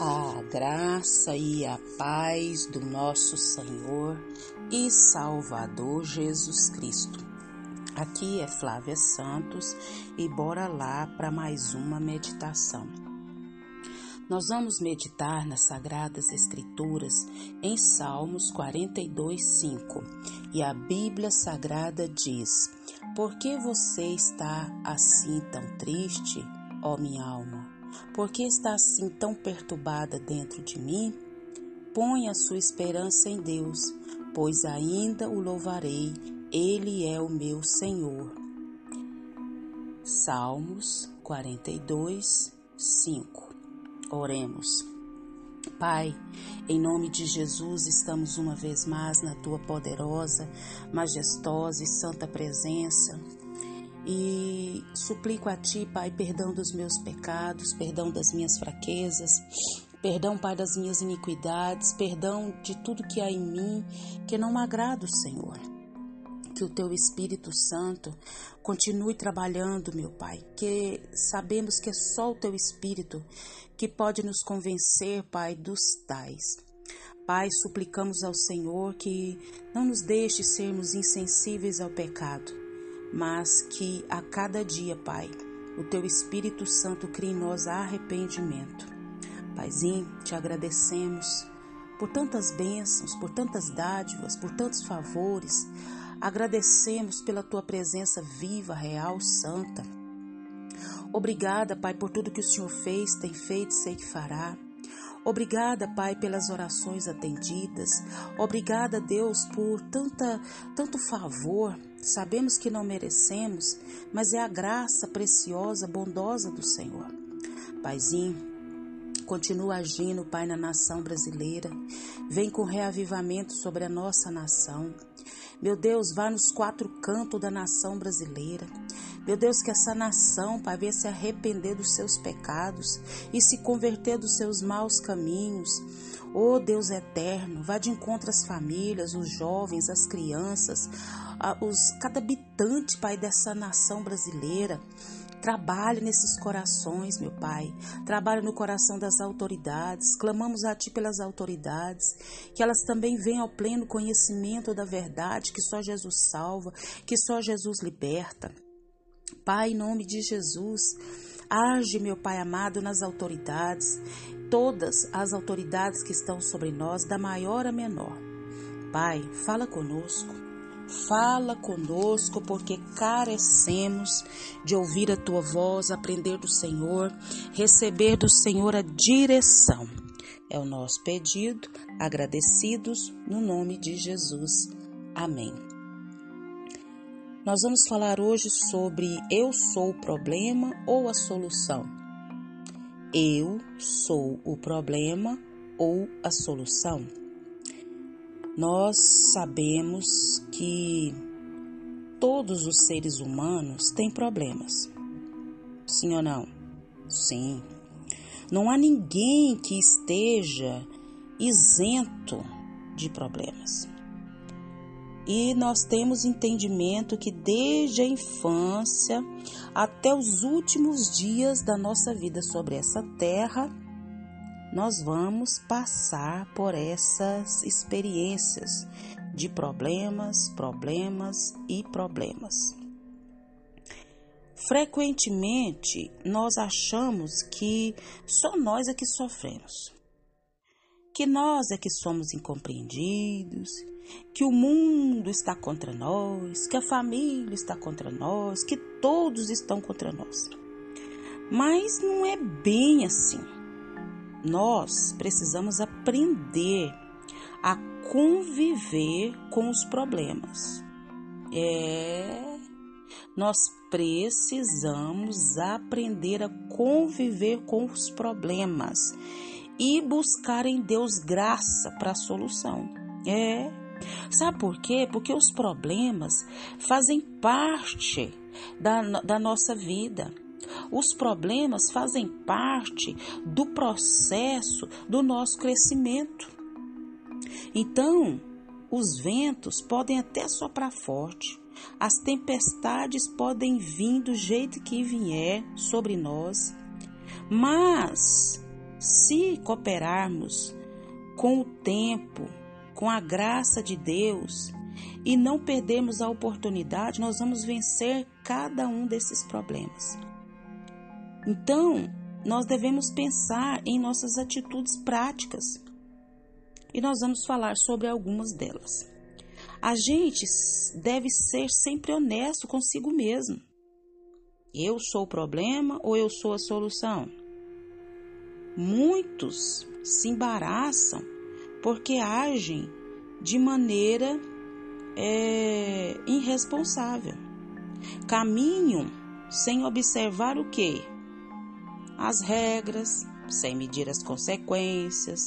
A graça e a paz do nosso Senhor e Salvador Jesus Cristo. Aqui é Flávia Santos e bora lá para mais uma meditação. Nós vamos meditar nas Sagradas Escrituras em Salmos 42, 5 e a Bíblia Sagrada diz: Por que você está assim tão triste, ó minha alma? Por que está assim tão perturbada dentro de mim? Põe a sua esperança em Deus, pois ainda o louvarei, Ele é o meu Senhor. Salmos 42, 5 Oremos. Pai, em nome de Jesus, estamos uma vez mais na tua poderosa, majestosa e santa presença e suplico a Ti, Pai, perdão dos meus pecados, perdão das minhas fraquezas, perdão, Pai, das minhas iniquidades, perdão de tudo que há em mim que não agrada o Senhor. Que o Teu Espírito Santo continue trabalhando, meu Pai, que sabemos que é só o Teu Espírito que pode nos convencer, Pai, dos tais. Pai, suplicamos ao Senhor que não nos deixe sermos insensíveis ao pecado mas que a cada dia, Pai, o Teu Espírito Santo crie em nós arrependimento. Paizinho, te agradecemos por tantas bênçãos, por tantas dádivas, por tantos favores. Agradecemos pela Tua presença viva, real, santa. Obrigada, Pai, por tudo que o Senhor fez, tem feito e sei que fará. Obrigada, Pai, pelas orações atendidas. Obrigada, Deus, por tanta, tanto favor. Sabemos que não merecemos, mas é a graça preciosa, bondosa do Senhor. Paizinho, continua agindo, Pai, na nação brasileira. Vem com reavivamento sobre a nossa nação. Meu Deus, vá nos quatro cantos da nação brasileira. Meu Deus, que essa nação, Pai, venha se arrepender dos seus pecados e se converter dos seus maus caminhos. Oh Deus eterno, vá de encontro às famílias, os jovens, as crianças, os, cada habitante, Pai, dessa nação brasileira. Trabalhe nesses corações, meu Pai. Trabalhe no coração das autoridades. Clamamos a Ti pelas autoridades, que elas também venham ao pleno conhecimento da verdade, que só Jesus salva, que só Jesus liberta. Pai, em nome de Jesus, age, meu Pai amado, nas autoridades, todas as autoridades que estão sobre nós, da maior a menor. Pai, fala conosco. Fala conosco, porque carecemos de ouvir a tua voz, aprender do Senhor, receber do Senhor a direção. É o nosso pedido, agradecidos no nome de Jesus. Amém. Nós vamos falar hoje sobre eu sou o problema ou a solução. Eu sou o problema ou a solução. Nós sabemos que todos os seres humanos têm problemas. Sim ou não? Sim. Não há ninguém que esteja isento de problemas. E nós temos entendimento que desde a infância até os últimos dias da nossa vida sobre essa terra, nós vamos passar por essas experiências de problemas, problemas e problemas. Frequentemente, nós achamos que só nós é que sofremos, que nós é que somos incompreendidos, que o mundo está contra nós, que a família está contra nós, que todos estão contra nós. Mas não é bem assim nós precisamos aprender a conviver com os problemas. É, nós precisamos aprender a conviver com os problemas e buscar em Deus graça para a solução. É. Sabe por quê? Porque os problemas fazem parte da, da nossa vida. Os problemas fazem parte do processo do nosso crescimento. Então, os ventos podem até soprar forte, as tempestades podem vir do jeito que vier sobre nós, mas Se cooperarmos com o tempo, com a graça de Deus e não perdermos a oportunidade, nós vamos vencer cada um desses problemas. Então, nós devemos pensar em nossas atitudes práticas e nós vamos falar sobre algumas delas. A gente deve ser sempre honesto consigo mesmo. Eu sou o problema ou eu sou a solução? Muitos se embaraçam porque agem de maneira é, irresponsável. Caminham sem observar o que? As regras, sem medir as consequências,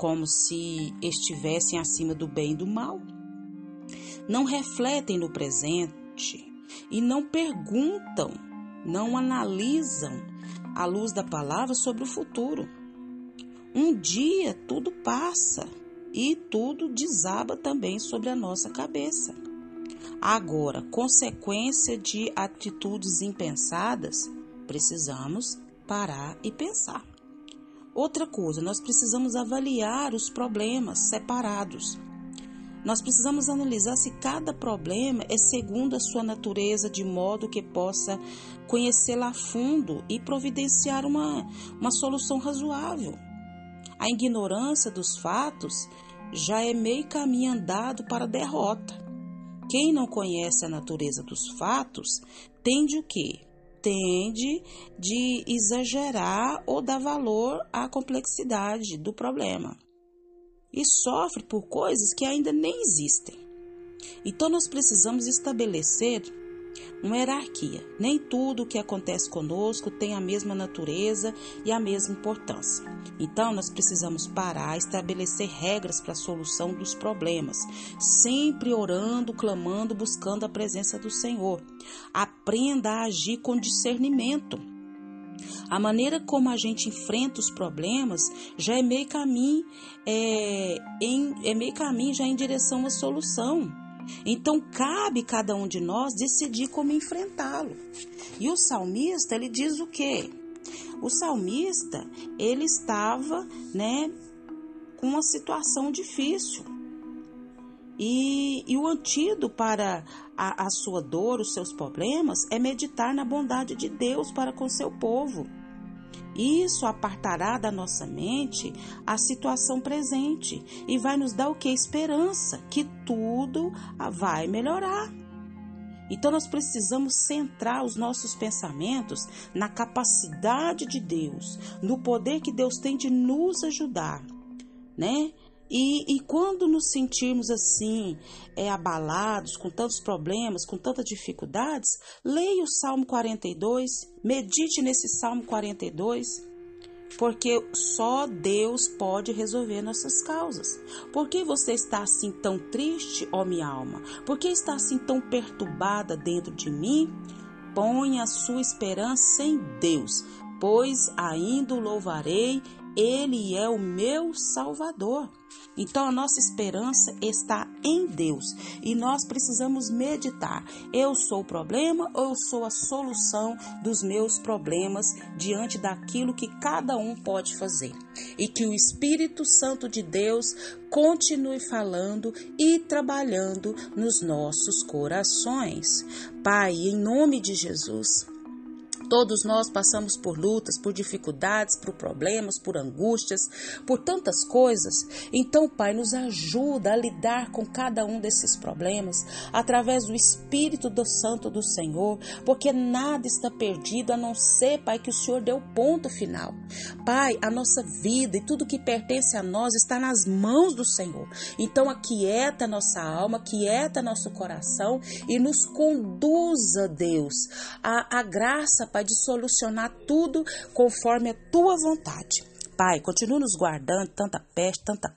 como se estivessem acima do bem e do mal. Não refletem no presente e não perguntam, não analisam à luz da palavra sobre o futuro. Um dia tudo passa e tudo desaba também sobre a nossa cabeça. Agora, consequência de atitudes impensadas, precisamos parar e pensar. Outra coisa, nós precisamos avaliar os problemas separados. Nós precisamos analisar se cada problema é segundo a sua natureza, de modo que possa conhecê-la a fundo e providenciar uma, uma solução razoável. A ignorância dos fatos já é meio caminho andado para a derrota. Quem não conhece a natureza dos fatos tende o quê? Tende de exagerar ou dar valor à complexidade do problema e sofre por coisas que ainda nem existem. Então nós precisamos estabelecer uma hierarquia. Nem tudo o que acontece conosco tem a mesma natureza e a mesma importância. Então, nós precisamos parar, estabelecer regras para a solução dos problemas, sempre orando, clamando, buscando a presença do Senhor. Aprenda a agir com discernimento. A maneira como a gente enfrenta os problemas já é meio caminho, é, em, é meio caminho já em direção à solução. Então cabe cada um de nós decidir como enfrentá-lo. E o salmista, ele diz o quê? O salmista, ele estava, né, com uma situação difícil. E, e o antídoto para a, a sua dor, os seus problemas, é meditar na bondade de Deus para com seu povo. Isso apartará da nossa mente a situação presente e vai nos dar o que? Esperança, que tudo vai melhorar. Então nós precisamos centrar os nossos pensamentos na capacidade de Deus, no poder que Deus tem de nos ajudar, né? E, e quando nos sentirmos assim, é, abalados, com tantos problemas, com tantas dificuldades, leia o Salmo 42, medite nesse Salmo 42, porque só Deus pode resolver nossas causas. Por que você está assim tão triste, ó minha alma? Por que está assim tão perturbada dentro de mim? Ponha a sua esperança em Deus, pois ainda o louvarei ele é o meu Salvador. Então a nossa esperança está em Deus e nós precisamos meditar: eu sou o problema ou eu sou a solução dos meus problemas diante daquilo que cada um pode fazer? E que o Espírito Santo de Deus continue falando e trabalhando nos nossos corações. Pai, em nome de Jesus, Todos nós passamos por lutas, por dificuldades, por problemas, por angústias, por tantas coisas. Então, Pai, nos ajuda a lidar com cada um desses problemas através do Espírito do Santo do Senhor, porque nada está perdido a não ser, Pai, que o Senhor deu ponto final. Pai, a nossa vida e tudo que pertence a nós está nas mãos do Senhor. Então, aquieta nossa alma, aquieta nosso coração e nos conduza, Deus, a, a graça, Pai, de solucionar tudo conforme a tua vontade. Pai, continua nos guardando tanta peste, tanta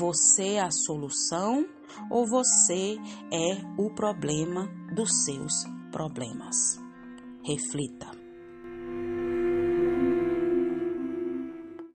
Você é a solução ou você é o problema dos seus problemas? Reflita.